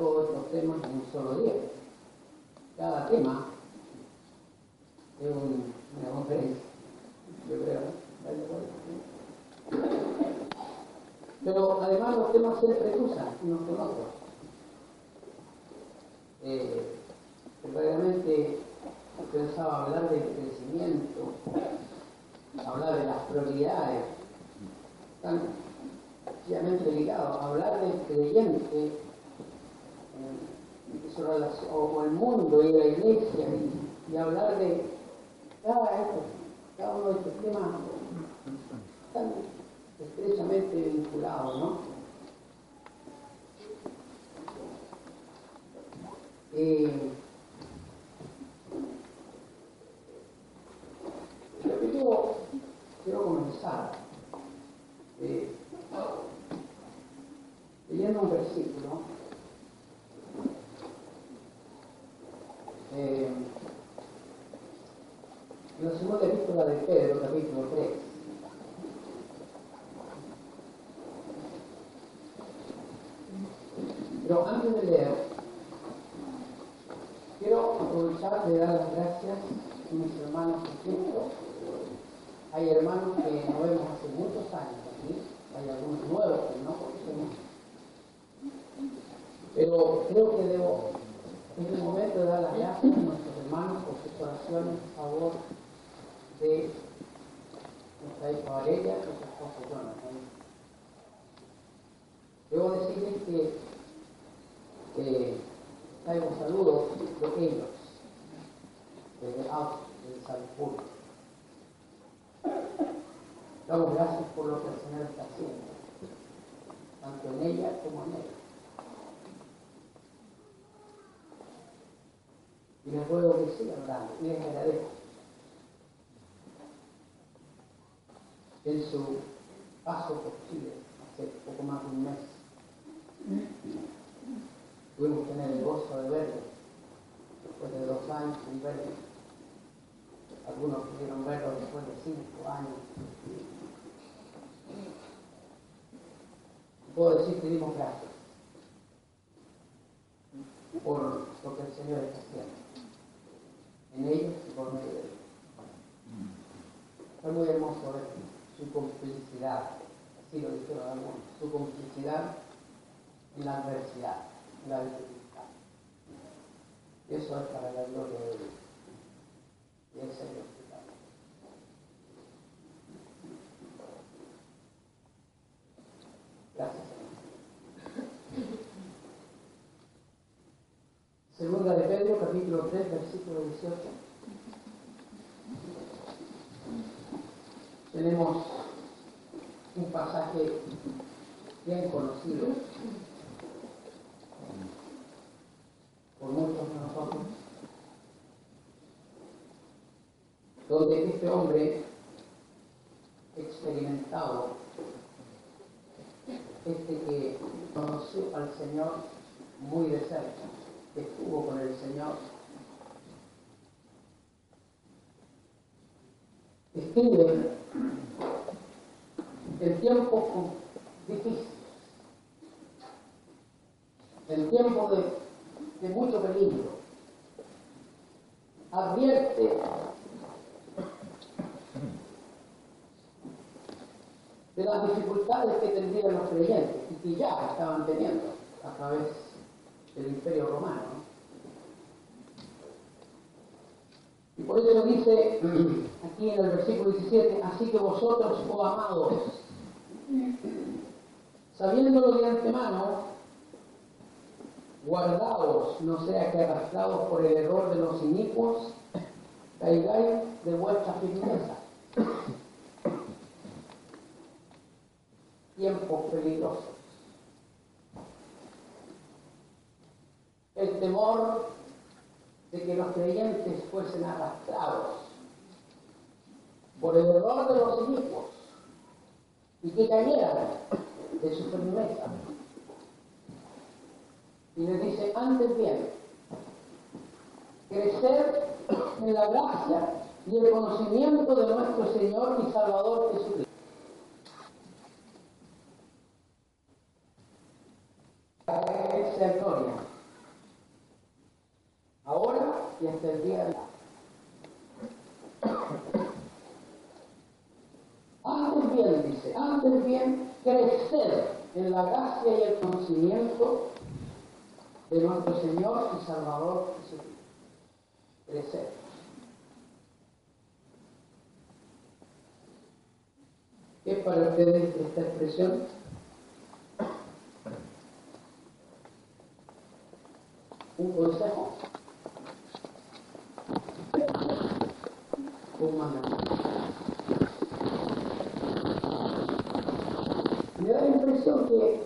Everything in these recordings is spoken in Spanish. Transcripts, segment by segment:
Todos estos temas en un solo día. Cada tema es un- una conferencia, yo creo. Pero además los temas se cruzan unos con otros. Eh, pensaba hablar del crecimiento, hablar de las prioridades, sencillamente ligados, hablar del creyente eh, y su relación- o, el mundo y la iglesia y, hablar de cada, uno de estos temas están estrechamente vinculados, ¿no? Eh, Yo quiero, quiero comenzar eh, leyendo un versículo. eh, en la segunda epístola de Pedro, capítulo 3. Pero antes de leer, quiero aprovechar de dar las gracias a mis hermanos en Cristo hay hermanos que no vemos hace muchos años aquí, hay algunos nuevos que no conocemos. Pero creo que debo, en el momento de dar las gracias a nuestros hermanos por sus oraciones a favor de nuestra hija Valeria y su esposo Jonathan. Debo decirles que, que traigo saludos de ellos, desde Austria, de Salzburgo. Damos gracias por lo que el Señor está haciendo, tanto en ella como en él. Y les ruego que sigan dando, y les agradezco. En su paso por Chile, hace poco más de un mes, pudimos tener el gozo de verlo, después de dos años sin verlo. Algunos pudieron verlo después de cinco años. Puedo decir que dimos gracias por lo que el Señor está haciendo en ellos y por medio de ellos. Fue muy hermoso ver su complicidad, así lo dijeron algunos, su complicidad en la adversidad, en la dificultad. Eso es para la gloria de Dios. Y el Señor. Gracias, Señor. Segunda de Pedro, capítulo 3, versículo 18. Tenemos un pasaje bien conocido por muchos de nosotros, donde este hombre experimentado, este que conoció al Señor muy de cerca, que estuvo con el Señor, escribe en tiempos difíciles, en tiempos de, de mucho peligro, advierte. De las dificultades que tendrían los creyentes y que ya estaban teniendo a través del imperio romano. Y por eso dice aquí en el versículo 17, así que vosotros, oh amados, sabiéndolo de antemano, guardaos, no sea que arrastrados por el error de los inicuos, caigáis de vuestra firmeza. Tiempos peligrosos. El temor de que los creyentes fuesen arrastrados por el error de los hijos y que cayeran de su firmeza. Y le dice, antes bien, crecer en la gracia y el conocimiento de nuestro Señor y Salvador Jesucristo. Esa gloria. Ahora y hasta el día de la Antes bien, dice, antes bien, crecer en la gracia y el conocimiento de nuestro Señor y Salvador Jesucristo. Crecer. ¿Qué es para ustedes esta expresión? ¿Un consejo? Un mandamiento. Me da la impresión que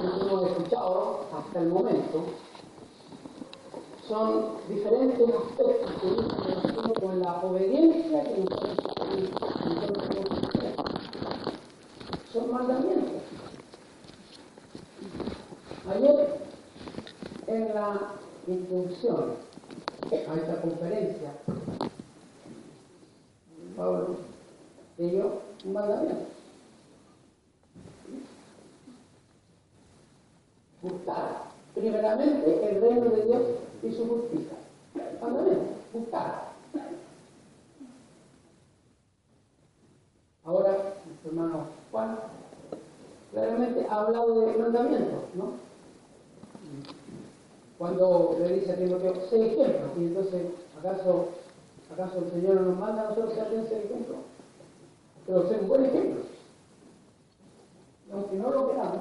hemos escuchado hasta el momento son diferentes aspectos que dicen con la obediencia que nosotros son mandamientos. Ayer, en la introducción a esta conferencia, Pablo dio un mandamiento. Primeramente el reino de Dios y su justicia. Mandamiento, buscar. Ahora, nuestro hermano Juan claramente ha hablado de mandamientos, ¿no? Cuando le dice a Timoteo, sé ejemplo, y entonces, ¿acaso, ¿acaso el Señor nos manda a nosotros ser ejemplo? Pero ser un buen ejemplo. Aunque no lo queramos,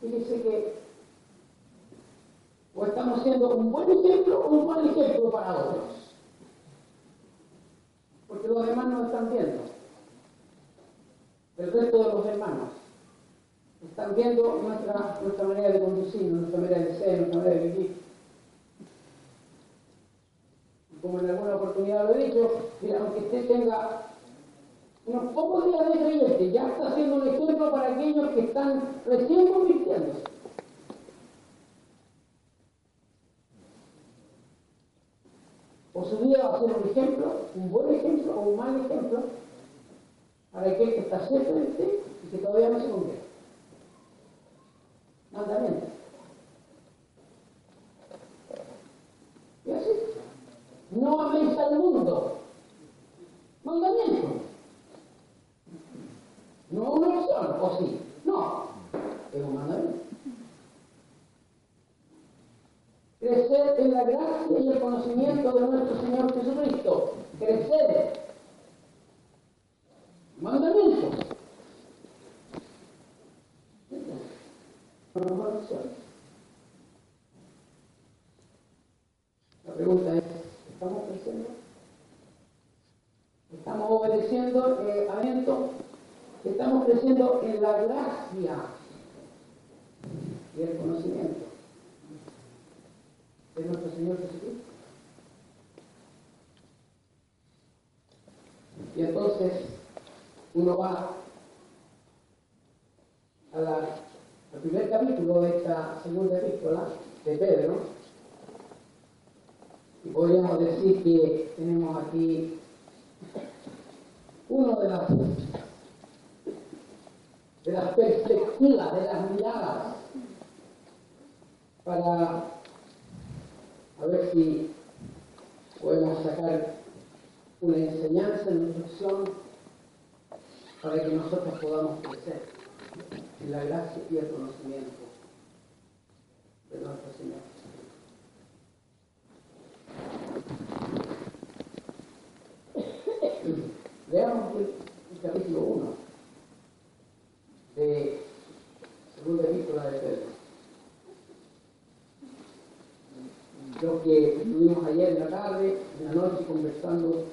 fíjese que o estamos siendo un buen ejemplo o un buen ejemplo para otros. Porque los demás nos están viendo. El resto de los hermanos están viendo nuestra, nuestra manera de conducir, nuestra manera de ser, nuestra manera de vivir. Y como en alguna oportunidad lo he dicho, mira, aunque usted tenga unos pocos días de creyente, ya está siendo un ejemplo para aquellos que están recién convirtiéndose. O su vida va a ser un ejemplo, un buen ejemplo o un mal ejemplo para aquel que está cerca de usted y que todavía no se convierte. Mandamiento. Y así. No améis al mundo. Mandamiento. No una opción, o sí. No. Es un mandamiento. Crecer en la gracia y el conocimiento de nuestro Señor Jesucristo. Crecer. Mandamiento. La pregunta es, ¿estamos creciendo? ¿Estamos obedeciendo eh, a esto? ¿Estamos creciendo en la gracia y el conocimiento de nuestro Señor Jesucristo? Y entonces uno va al primer capítulo de esta segunda epístola de Pedro y podríamos decir que tenemos aquí uno de las de las perspectivas, de las miradas para a ver si podemos sacar una enseñanza, una instrucción para que nosotros podamos crecer en la gracia y el conocimiento de nuestro Señor. Veamos el, el capítulo 1 de segunda epístola de Pedro. Lo que estuvimos ayer en la tarde, en la noche conversando,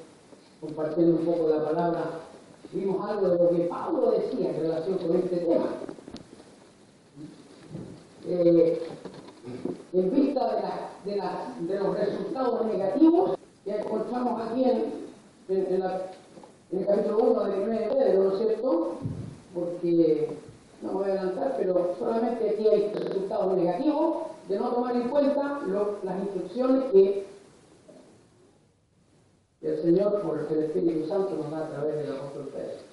compartiendo un poco la palabra, vimos algo de lo que Pablo decía en relación con este tema. Eh, en vista de, los resultados negativos que encontramos aquí en, el capítulo 1 de 1 de Pedro, ¿no es cierto? Porque no voy a adelantar, pero solamente aquí hay resultados negativos de no tomar en cuenta las instrucciones que el Señor, por el Espíritu Santo, nos da a través del apóstol Pedro.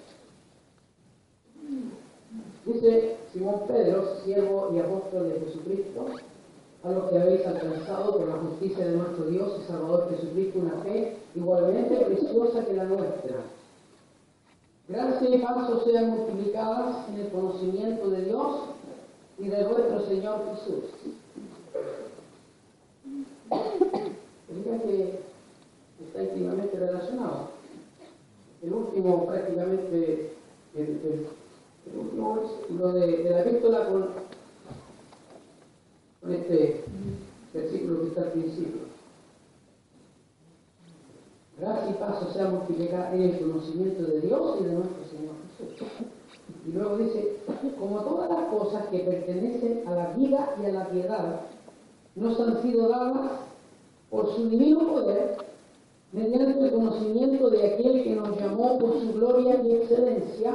Dice Simón Pedro, siervo y apóstol de Jesucristo, a los que habéis alcanzado por la justicia de nuestro Dios y Salvador Jesucristo una fe igualmente preciosa que la nuestra. Gracia y paz os sean multiplicadas en el conocimiento de Dios y de nuestro Señor Jesús. Que está íntimamente relacionado. El último, prácticamente, el, último versículo de, de la epístola con, este versículo que está al principio. Gracia y paz sea multiplicada en el conocimiento de Dios y de nuestro Señor Jesús. Y luego dice, como todas las cosas que pertenecen a la vida y a la piedad, nos han sido dadas por su divino poder, mediante el conocimiento de aquel que nos llamó por su gloria y excelencia,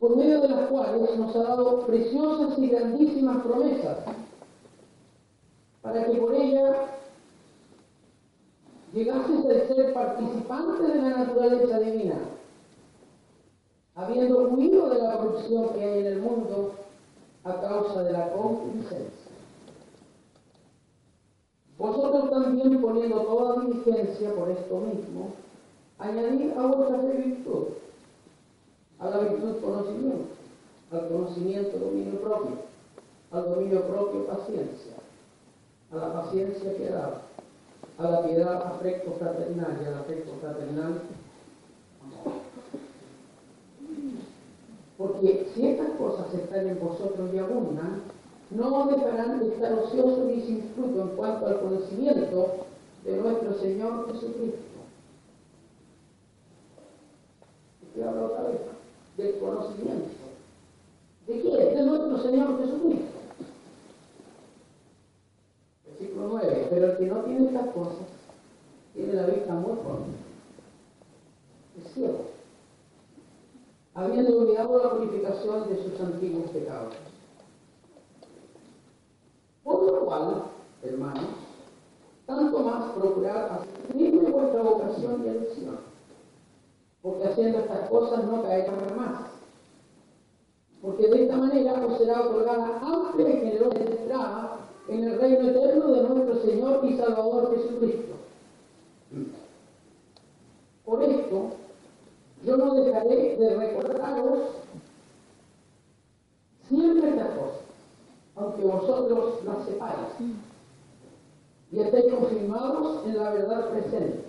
por medio de las cuales nos ha dado preciosas y grandísimas promesas, para que por ella llegases a ser participante de la naturaleza divina, habiendo huido de la corrupción que hay en el mundo a causa de la concupiscencia. Vosotros también poniendo toda diligencia por esto mismo, añadid a vuestra fe virtud, a la virtud conocimiento, al conocimiento dominio propio, al dominio propio paciencia, a la paciencia piedad, a la piedad afecto fraternal y al afecto fraternal amor. Porque si estas cosas están en vosotros y abundan, no dejarán de estar ociosos ni sin fruto en cuanto al conocimiento de nuestro Señor Jesucristo. Estoy hablando otra vez del conocimiento. ¿De quién? De nuestro Señor Jesucristo. Versículo 9. Pero el que no tiene estas cosas tiene la vista muy corta. Es ciego. Habiendo olvidado la purificación de sus antiguos pecados. Por lo cual, hermanos, tanto más procurar hacer vuestra vocación y elección, porque haciendo estas cosas no caerán más. Porque de esta manera os será otorgada amplia y generosa entrada en el reino eterno de nuestro Señor y Salvador Jesucristo. Por esto, yo no dejaré de recordaros siempre estas cosas, aunque vosotros las y estéis confirmados en la verdad presente.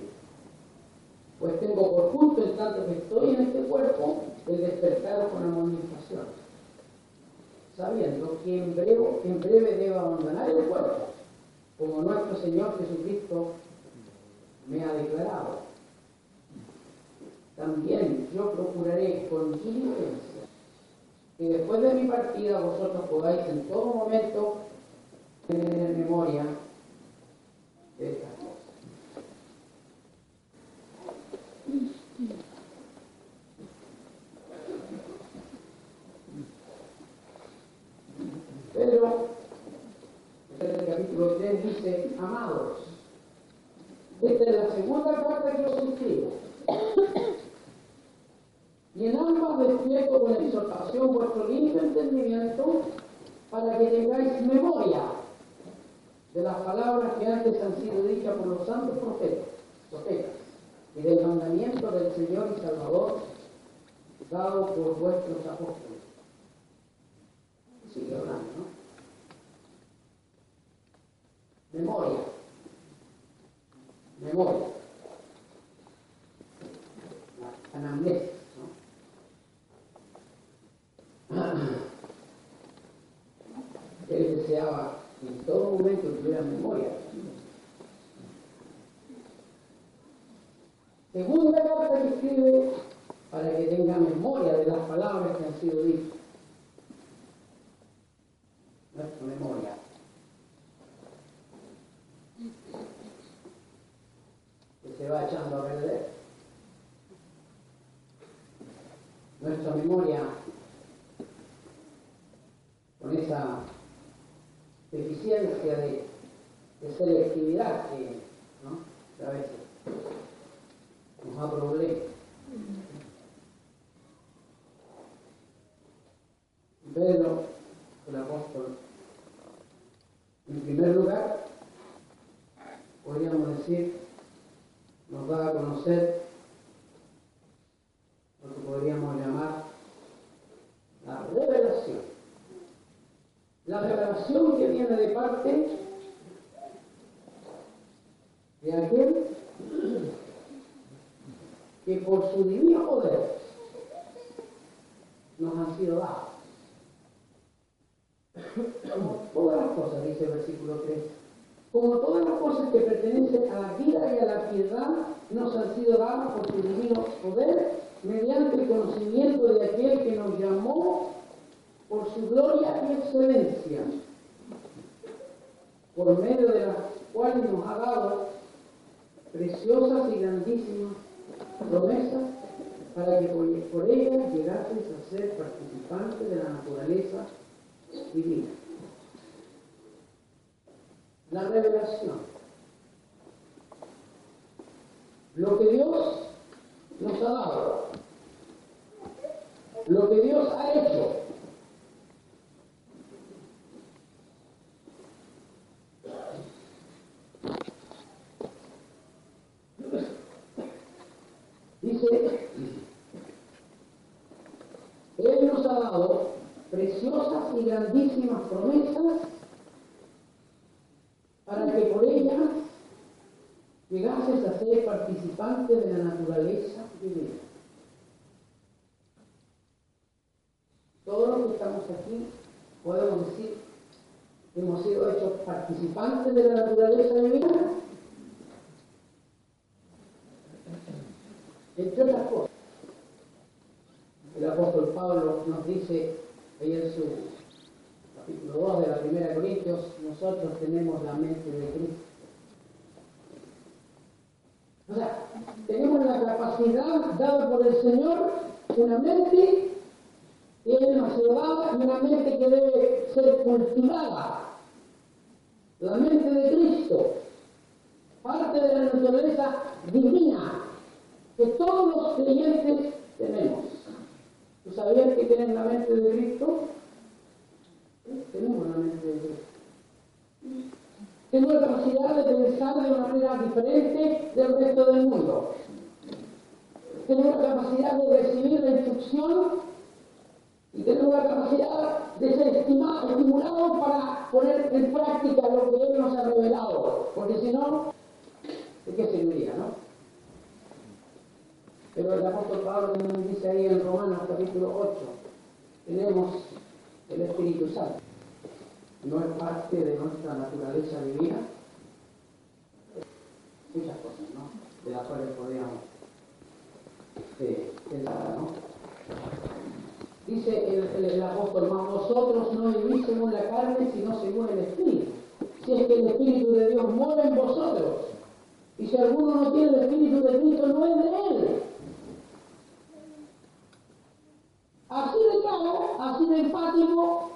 Pues tengo por justo, en tanto que estoy en este cuerpo, el despertar con amonestación, sabiendo que en breve, en breve debo abandonar el cuerpo, como nuestro Señor Jesucristo me ha declarado. También yo procuraré con diligencia que después de mi partida vosotros podáis en todo momento tener memoria de estas cosas. Pedro, en el capítulo 3 dice, amados, esta es la segunda carta que os escribo. Y en ambas despierto con exhortación vuestro limpio entendimiento para que tengáis memoria de las palabras que antes han sido dichas por los santos profetas, y del mandamiento del Señor y Salvador dado por vuestros apóstoles. Sigue hablando, ¿no? Memoria. Memoria. La anamnesis, ¿no? Él deseaba que en todo momento tuviera memoria. Segunda carta que escribe para que tenga memoria de las palabras que han sido dichas. Nuestra memoria. Que se va echando a perder. Nuestra memoria con esa deficiencia de, selectividad que, ¿no? a veces nos da problemas. Pedro, el apóstol, en primer lugar, podríamos decir, nos da a conocer lo que podríamos llamar la revelación. La revelación que viene de parte de aquel que por su divino poder nos han sido dados. Como todas las cosas, dice el versículo 3, como todas las cosas que pertenecen a la vida y a la piedad, nos han sido dadas por su divino poder, mediante el conocimiento de aquel que nos llamó por su gloria y excelencia, por medio de las cuales nos ha dado preciosas y grandísimas promesas para que por, ellas llegases a ser participantes de la naturaleza divina. La revelación. Lo que Dios nos ha dado. Lo que Dios ha hecho. Él nos ha dado preciosas y grandísimas promesas para que por ellas llegases a ser participante de la naturaleza divina. Todos los que estamos aquí podemos decir hemos sido hechos participantes de la naturaleza divina, entre otras cosas. El apóstol Pablo nos dice ahí en su capítulo 2 de la primera Corintios, nosotros tenemos la mente de Cristo. O sea, tenemos la capacidad dada por el Señor, una mente que Él nos dado y una mente que debe ser cultivada. La mente de Cristo, parte de la naturaleza divina que todos los creyentes tenemos. ¿Tú sabías que tienes la mente de Cristo? Tenemos la mente de Cristo. Tenemos la capacidad de pensar de una manera diferente del resto del mundo. Tenemos la capacidad de recibir la instrucción y tenemos la capacidad de ser estimulados para poner en práctica lo que Él nos ha revelado. Porque si no, ¿de qué serviría, no? Pero el apóstol Pablo nos dice ahí en Romanos capítulo 8, tenemos el Espíritu Santo. No es parte de nuestra naturaleza divina. Muchas cosas, ¿no? De las cuales podríamos pensar, ¿no? Dice el, apóstol, mas vosotros no vivís según la carne, sino según el Espíritu. Si es que el Espíritu de Dios muere en vosotros. Y si alguno no tiene el Espíritu de Cristo, no es de él. Así de claro, así de empático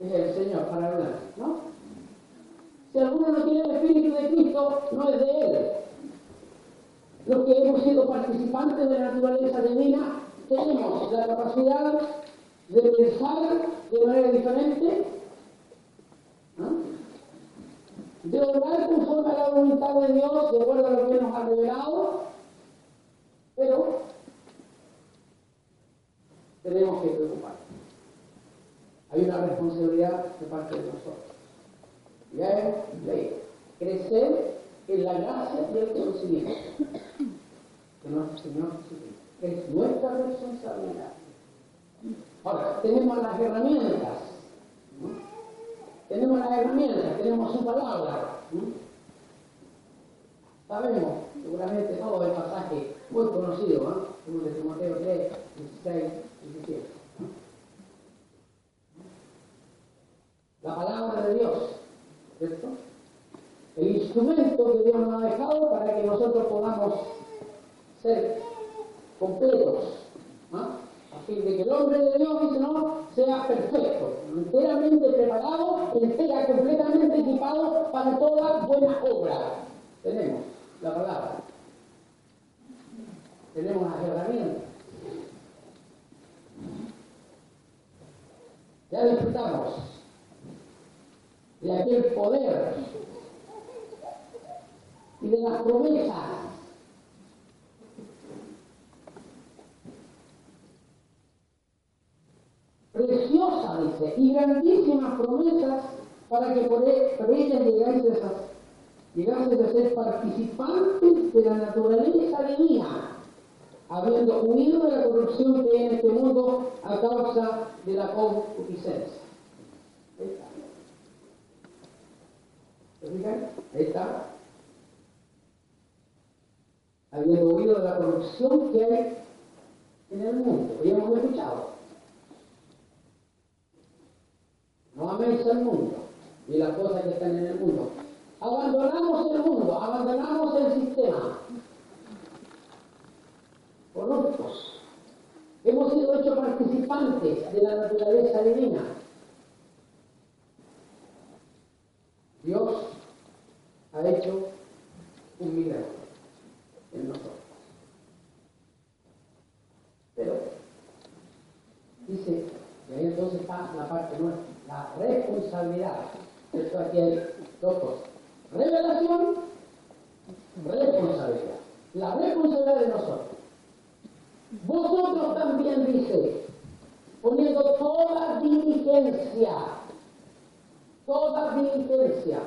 es el Señor para hablar, ¿no? Si alguno no tiene el Espíritu de Cristo, no es de Él. Los que hemos sido participantes de la naturaleza divina, tenemos la capacidad de pensar de manera diferente, ¿no? de obrar conforme a la voluntad de Dios, de acuerdo a lo que nos ha revelado, pero tenemos que preocuparnos. Hay una responsabilidad de parte de nosotros. Ya es. Crecer en la gracia y el conocimiento de nuestro Señor Jesucristo. Es nuestra responsabilidad. Ahora, tenemos las herramientas. Tenemos las herramientas, tenemos su palabra. Sabemos, seguramente todo el pasaje muy conocido, ¿no? Como de Timoteo 3, 16, 17. La palabra de Dios, ¿cierto? El instrumento que Dios nos ha dejado para que nosotros podamos ser completos, ¿no? a fin de que el hombre de Dios, dice, no, sea perfecto, enteramente preparado, entera, completamente equipado para toda buena obra. Tenemos la palabra, tenemos las herramientas. Ya disfrutamos de aquel poder y de las promesas. Preciosa, dice, y grandísimas promesas para que por, e- ellas llegáis a, llegases a ser participantes de la naturaleza divina, habiendo huido de la corrupción que hay en este mundo a causa de la concupiscencia. Ahí está. ¿Se fijan? Ahí está. Habiendo huido de la corrupción que hay en el mundo. Ya hemos escuchado. No améis al mundo y las cosas que están en el mundo. Abandonamos el mundo, abandonamos el sistema. Corruptos. Hemos sido hechos participantes de la naturaleza divina. Dios ha hecho un milagro en nosotros. Pero, dice, y ahí entonces está la parte nuestra, la responsabilidad. Esto aquí hay dos cosas. Revelación, responsabilidad. La responsabilidad de nosotros. Vosotros también dice, poniendo toda diligencia, toda diligencia.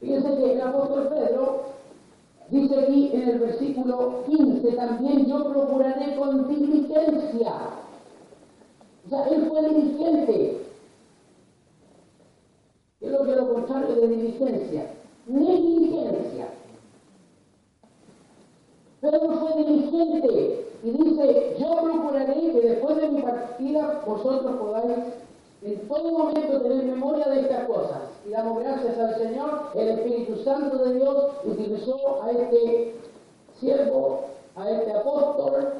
Fíjense que el apóstol Pedro dice aquí en el versículo 15, también yo procuraré con diligencia. O sea, él fue diligente. ¿Qué es lo que lo contrario de diligencia? Negligencia. Pedro fue diligente y dice, yo procuraré que después de mi partida vosotros podáis en todo momento tener memoria de estas cosas. Y damos gracias al Señor, el Espíritu Santo de Dios utilizó a este siervo, a este apóstol,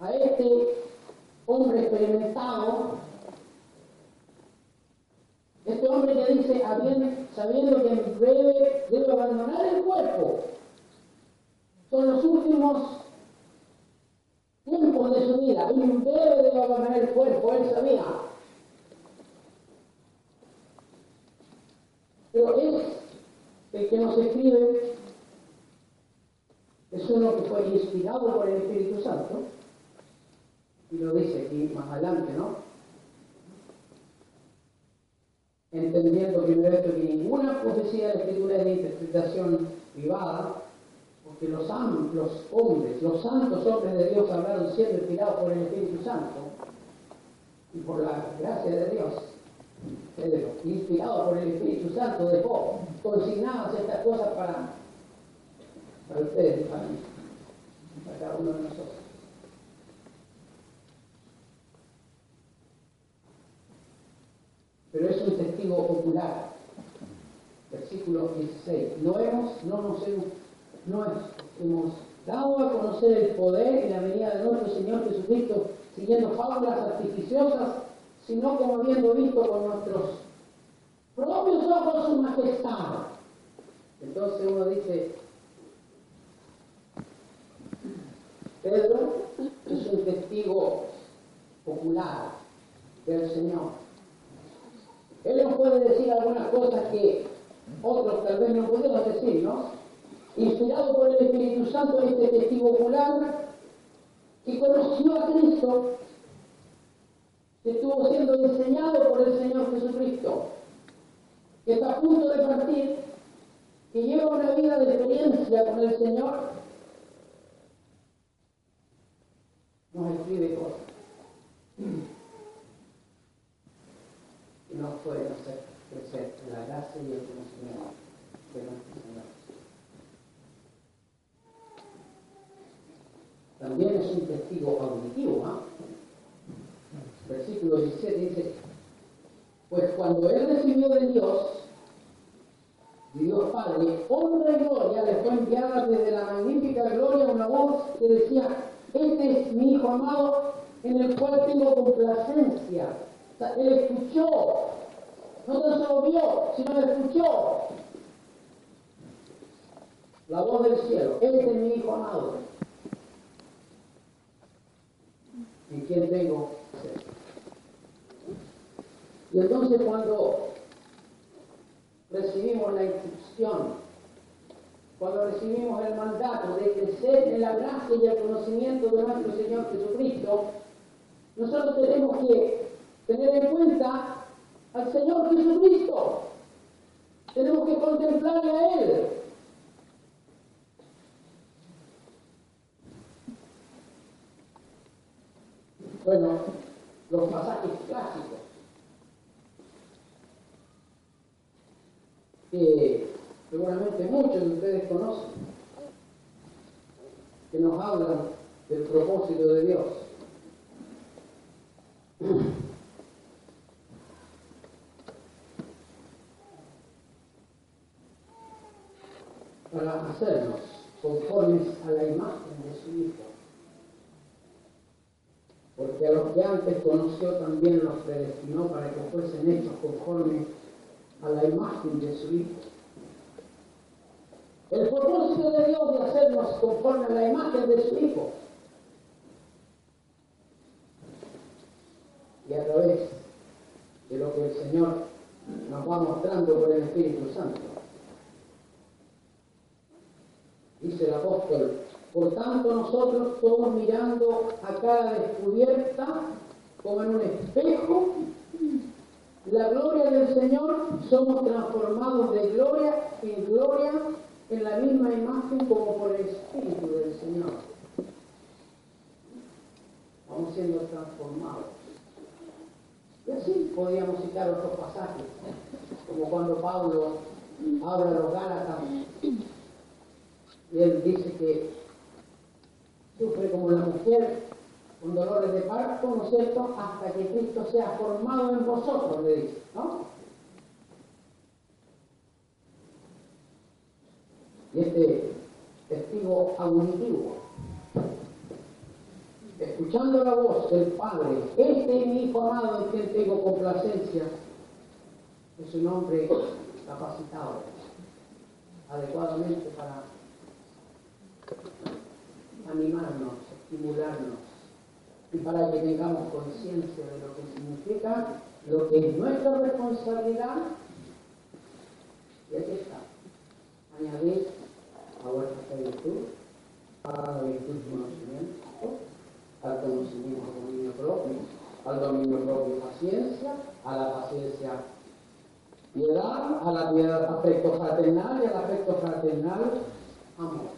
a este hombre experimentado, este hombre que dice, "Habien- sabiendo que en breve debe abandonar el cuerpo, son los últimos tiempos de su vida, breve debe abandonar el cuerpo, él sabía. Pero es el que nos escribe, es uno que fue inspirado por el Espíritu Santo, y lo dice aquí más adelante, ¿no? Entendiendo primero esto que ninguna profecía de Escritura es de interpretación privada, porque los, los hombres, los santos hombres de Dios hablaron siendo inspirados por el Espíritu Santo y por la gracia de Dios. Pedro, inspirado por el Espíritu Santo, dejó consignadas estas cosas para, para ustedes para mí, para cada uno de nosotros. pero es un testigo ocular. Versículo 16. No hemos, no nos hemos, no hemos dado a conocer el poder y la venida de nuestro Señor Jesucristo siguiendo fábulas artificiosas, sino como habiendo visto con nuestros propios ojos su majestad. Entonces uno dice, Pedro es un testigo ocular del Señor. Él nos puede decir algunas cosas que otros tal vez no podemos decir, ¿no? Inspirado por el Espíritu Santo, este testigo ocular que conoció a Cristo, que estuvo siendo enseñado por el Señor Jesucristo, que está a punto de partir, que lleva una vida de experiencia con el Señor, nos escribe cosas. y nos pueden hacer crecer la gracia y el conocimiento de nuestro Señor. También es un testigo auditivo. ¿ah? Versículo 17 dice, pues cuando él recibió de Dios, de Dios Padre, honra y gloria, le fue enviada desde la magnífica gloria una voz que decía, este es mi Hijo amado en el cual tengo complacencia. Él escuchó, no tan solo vio, sino escuchó la voz del cielo. Este es mi Hijo amado. ¿En quien tengo? Y entonces cuando recibimos la instrucción, cuando recibimos el mandato de crecer en la gracia y el conocimiento de nuestro Señor Jesucristo, nosotros tenemos que tener en cuenta al Señor Jesucristo. Tenemos que contemplarle a Él. Bueno, los pasajes clásicos que seguramente muchos de ustedes conocen, que nos hablan del propósito de Dios. Para hacernos conformes a la imagen de su Hijo. Porque a los que antes conoció también los predestinó para que fuesen hechos conformes a la imagen de su Hijo. El propósito de Dios de hacernos conforme a la imagen de su Hijo. Y a través de lo que el Señor nos va mostrando por el Espíritu Santo. Dice el apóstol, por tanto nosotros todos mirando a cara descubierta, como en un espejo, la gloria del Señor, somos transformados de gloria en gloria en la misma imagen como por el Espíritu del Señor. Vamos siendo transformados. Y así podríamos citar otros pasajes, como cuando Pablo habla a los Gálatas y él dice que sufre como la mujer con dolores de parto, ¿no es cierto?, hasta que Cristo sea formado en vosotros, le dice, ¿no? Y este testigo auditivo, escuchando la voz del Padre, este es mi Hijo amado en quien tengo complacencia, es un hombre capacitado adecuadamente para animarnos, estimularnos y para que tengamos conciencia de lo que significa, lo que es nuestra responsabilidad. Y aquí está, añadir a vuestra virtud, a la virtud conocimiento, al conocimiento dominio propio, al dominio propio paciencia, a la paciencia piedad, a la piedad afecto fraternal y al afecto fraternal amor.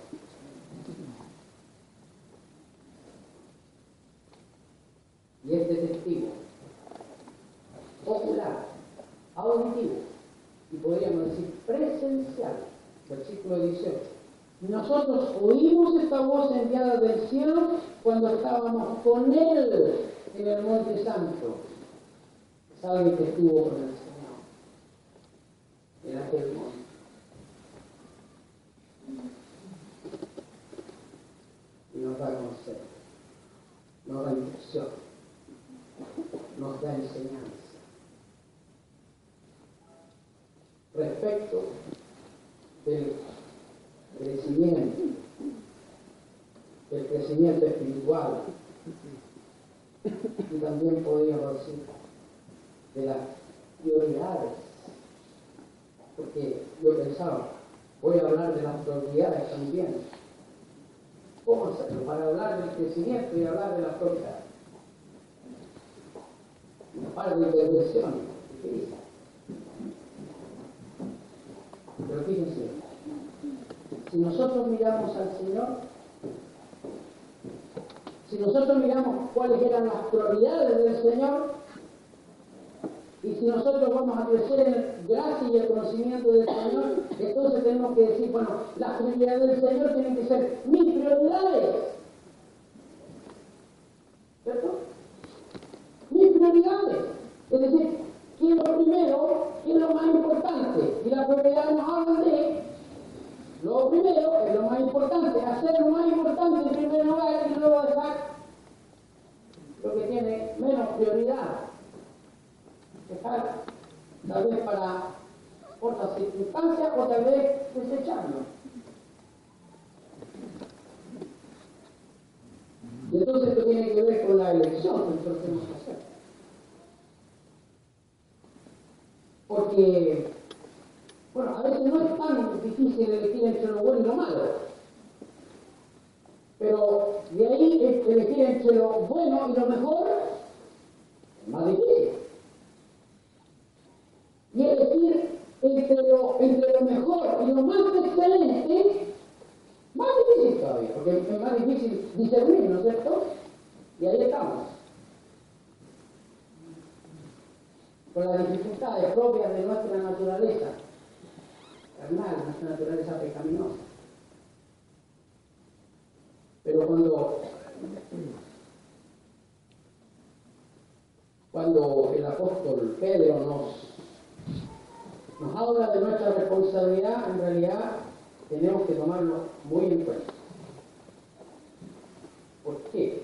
Y este testigo ocular, auditivo y podríamos decir presencial, versículo 18. Nosotros oímos esta voz enviada del cielo cuando estábamos con Él en el Monte Santo. Es alguien que estuvo con el Señor en aquel monte. Y nos da consejo, nos da instrucción, nos da enseñanza. Respecto del crecimiento, del crecimiento espiritual y también podríamos decir de las prioridades, porque yo pensaba, voy a hablar de las prioridades también. ¿Cómo hacerlo? Para hablar del crecimiento y hablar de las prioridades. Para de intervención, Pero fíjense, si nosotros miramos al Señor, si nosotros miramos cuáles eran las prioridades del Señor, y si nosotros vamos a crecer en gracia y el conocimiento del Señor, entonces tenemos que decir, bueno, las prioridades del Señor tienen que ser mis prioridades. Prioridades. Es decir, ¿qué es lo primero? ¿Qué es lo más importante? Y la prioridad nos habla de lo primero, es lo más importante, hacer lo más importante en primer lugar y luego dejar lo que tiene menos prioridad. Dejar tal vez para otras circunstancias o tal vez desecharlo. Y entonces esto tiene que ver con la elección que nosotros que bueno, a veces no es tan difícil elegir entre lo bueno y lo malo. Pero de ahí elegir entre lo bueno y lo mejor es más difícil. Y elegir entre lo, entre lo mejor y lo más excelente más difícil todavía, porque es más difícil discernir, ¿no es cierto? Y ahí estamos. Con las dificultades propias de nuestra naturaleza carnal, nuestra naturaleza pecaminosa. Pero cuando, cuando el apóstol Pedro nos, nos habla de nuestra responsabilidad, en realidad tenemos que tomarlo muy en cuenta. ¿Por qué?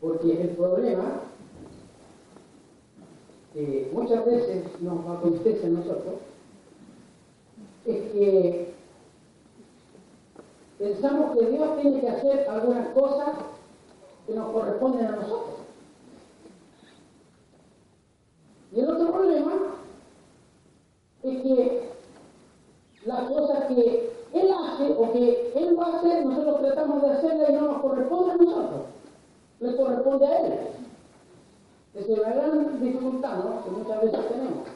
Porque el problema que muchas veces nos acontece a nosotros es que pensamos que Dios tiene que hacer algunas cosas que nos corresponden a nosotros. Y el otro problema es que las cosas que Él hace o que Él va a hacer, nosotros tratamos de hacerla y no nos corresponde a nosotros, le corresponde a Él. Esa es la gran dificultad ¿no? que muchas veces tenemos.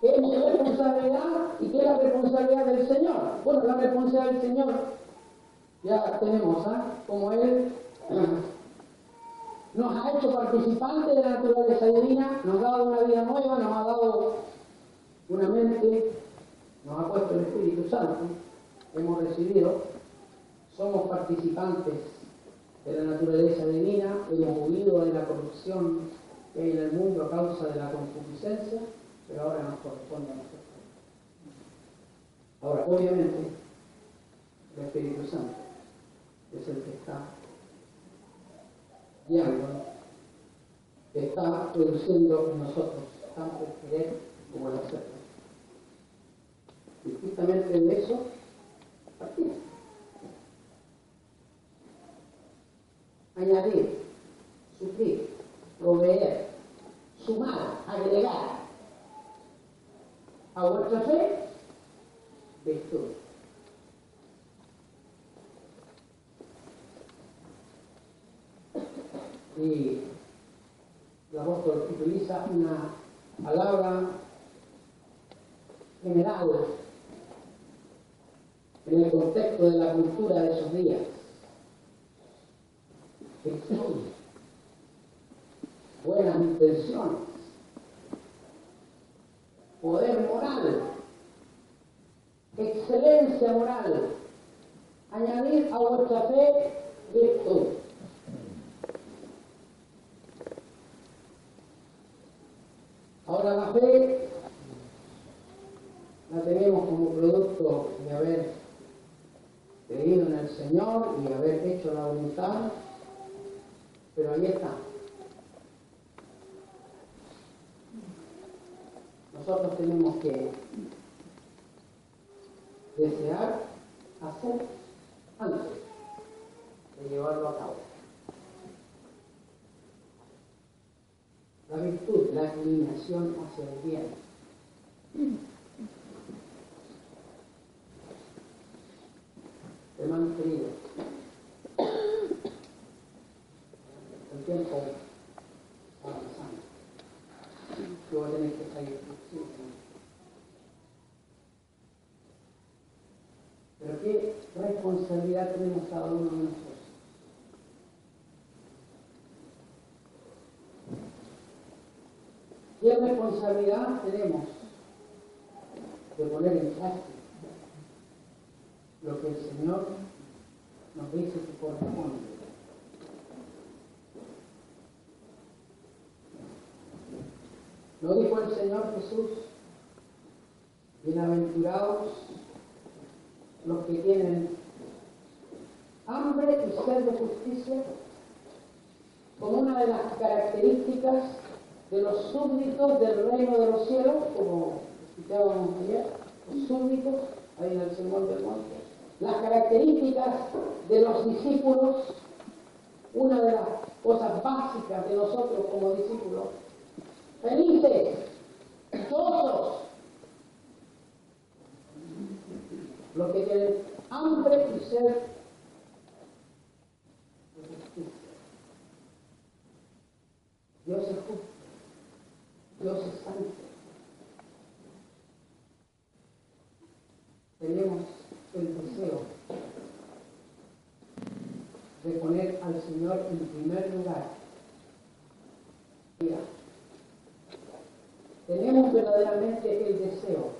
¿Qué es mi responsabilidad y qué es la responsabilidad del Señor? Bueno, la responsabilidad del Señor tenemos, ¿ah? Como Él nos ha hecho participantes de la naturaleza divina, nos ha dado una vida nueva, nos ha dado una mente nos ha puesto el Espíritu Santo, hemos recibido, somos participantes de la naturaleza divina, hemos huido de la corrupción que hay en el mundo a causa de la concupiscencia, pero ahora nos corresponde a nosotros. Ahora, obviamente, el Espíritu Santo es el que está guiando, está produciendo en nosotros tanto el querer como el hacer. Y justamente de eso partimos. Añadir, suplir, proveer, sumar, agregar a vuestra fe virtud. Y el apóstol utiliza una palabra general en el contexto de la cultura de esos días. buenas intenciones, poder moral, excelencia moral, añadir a vuestra fe virtud. Ahora la fe la tenemos como producto de haber creído en el Señor y haber hecho la voluntad, pero ahí está. Nosotros tenemos que desear hacer antes de llevarlo a cabo. La virtud, la inclinación hacia el bien. hermanos queridos, el tiempo va pasando. Yo voy a tener que salir. Pero qué responsabilidad tenemos cada uno de nosotros. ¿Qué responsabilidad tenemos de poner en práctica lo que el Señor nos dice que corresponde. ¿No dijo el Señor Jesús? Bienaventurados los que tienen hambre y sed de justicia, como una de las características de los súbditos del reino de los cielos, como citábamos ayer, los súbditos, ahí en el Sermón del Monte. Las características de los discípulos, una de las cosas básicas de nosotros como discípulos, felices, gozosos, los que tienen hambre y sed. Dios es justo, Dios es santo. Tenemos el deseo de poner al Señor en primer lugar. Mira, tenemos verdaderamente el deseo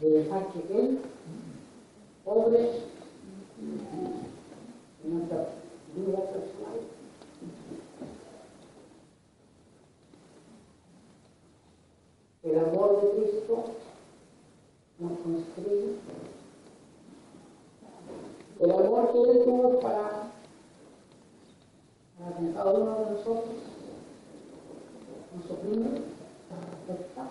de dejar que Él obre en nuestra vida personal. El amor de Cristo nos construye. El amor que Él tuvo para, para cada uno de nosotros nos oprime, nos afecta.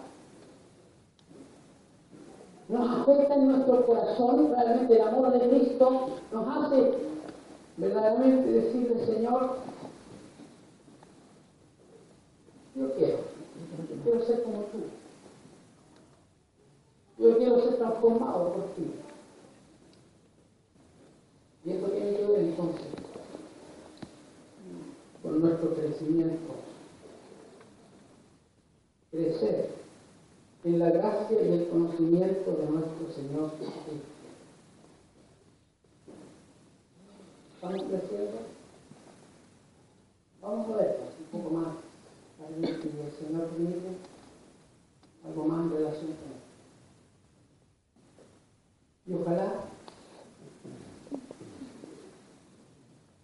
Nos afecta en nuestro corazón, realmente el amor de Cristo nos hace verdaderamente decirle, Señor, yo quiero, yo quiero ser como tú. Yo quiero ser transformado por ti. Y esto tiene que ver entonces con nuestro crecimiento. Crecer en la gracia y el conocimiento de nuestro Señor Jesucristo. ¿Estamos creciendo? Vamos a ver un poco más. El Señor permite, algo más en relación con esto. Y ojalá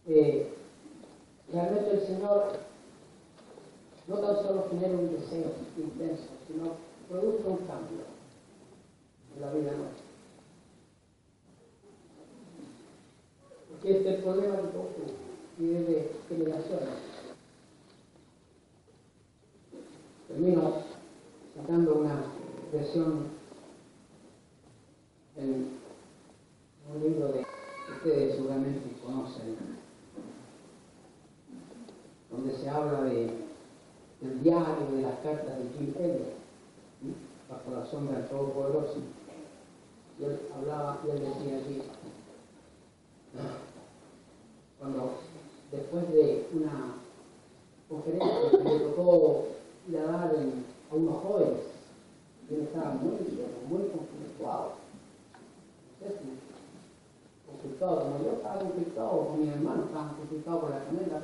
eh, realmente el Señor no tan solo genere un deseo intenso, sino produzca un cambio en la vida nuestra. Porque este problema que todos y de generaciones. Termino sacando una versión en un libro de ustedes seguramente conocen, donde se habla de, del diario de las cartas de Jim Elliot, ¿sí? bajo la sombra del Todopoderoso. Y él hablaba, y él decía allí, cuando después de una conferencia que le tocó ir a dar a unos jóvenes, y él estaba muy, muy conflictuado conflictado, como yo estaba conflictado, con mi hermano estaban conflictados por la tremenda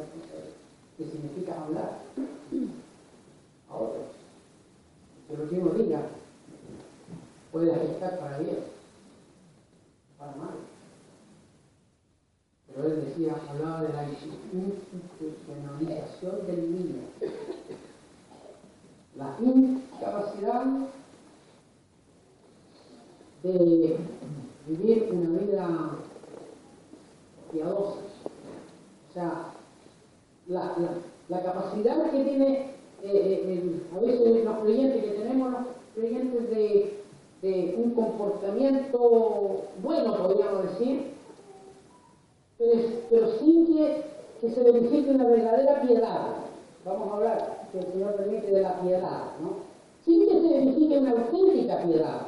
que significa hablar. Lo que uno diga puede afectar para bien, para mal. Pero él decía, hablaba de la institucionalización del niño, la incapacidad de vivir una vida piadosa. O sea, la, la- la capacidad que tiene eh, eh, el- a veces los creyentes, que tenemos los creyentes de, un comportamiento bueno, podríamos decir, pero, sin que, que se verifique una verdadera piedad. Vamos a hablar, que el Señor permite, de la piedad, ¿no? Sin que se verifique una auténtica piedad.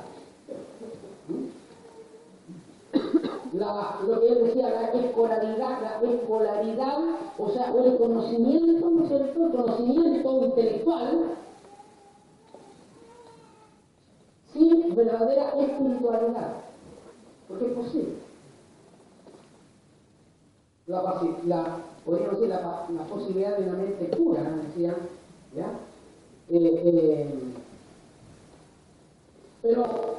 Lo que él decía, la escolaridad, la escolaridad, o sea, el conocimiento, ¿no es cierto? El conocimiento intelectual, sin verdadera espiritualidad. Porque es posible. La, la, la, posibilidad de una mente pura, ¿no? decía, ¿ya? Eh, eh, pero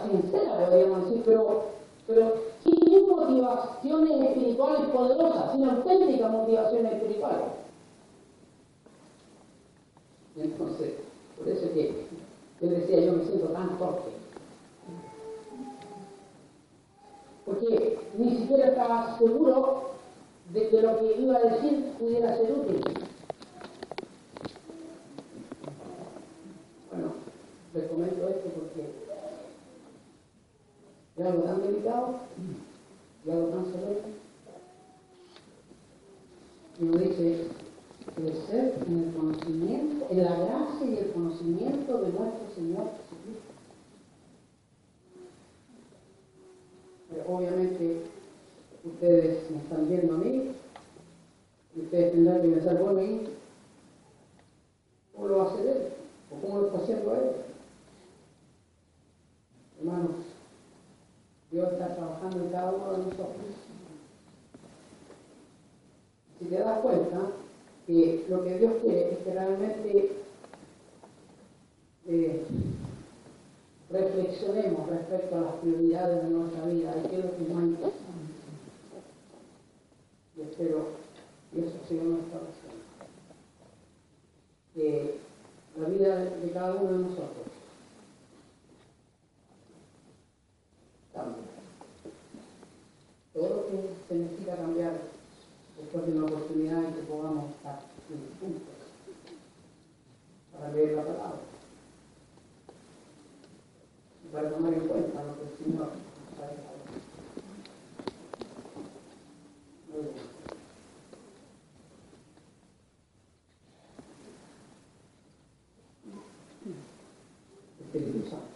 sincera podríamos decir, pero, pero sin motivaciones espirituales poderosas, sino auténticas motivaciones espirituales. Entonces, por eso es que yo decía, yo me siento tan torpe. Porque ni siquiera estaba seguro de que lo que iba a decir pudiera ser útil. Bueno, les comento esto porque es algo tan delicado y algo tan severo. Y uno dice, crecer en el conocimiento, en la gracia y el conocimiento de nuestro Señor Jesucristo. Obviamente ustedes me están viendo a mí y ustedes tendrán que pensar, bueno, ¿y cómo lo hacer él? ¿O cómo lo está haciendo él? Hermanos, Dios está trabajando en cada uno de nosotros. Si te das cuenta que lo que Dios quiere es que realmente eh, reflexionemos respecto a las prioridades de nuestra vida y qué es lo que más importante. Y espero que eso sea nuestra oración. Que la vida de cada uno de nosotros cambie. Todo lo que necesita cambiar después de una oportunidad en que podamos estar juntos para leer la palabra y para tomar en cuenta lo que el Señor nos ha dejado. Muy. Espíritu Santo.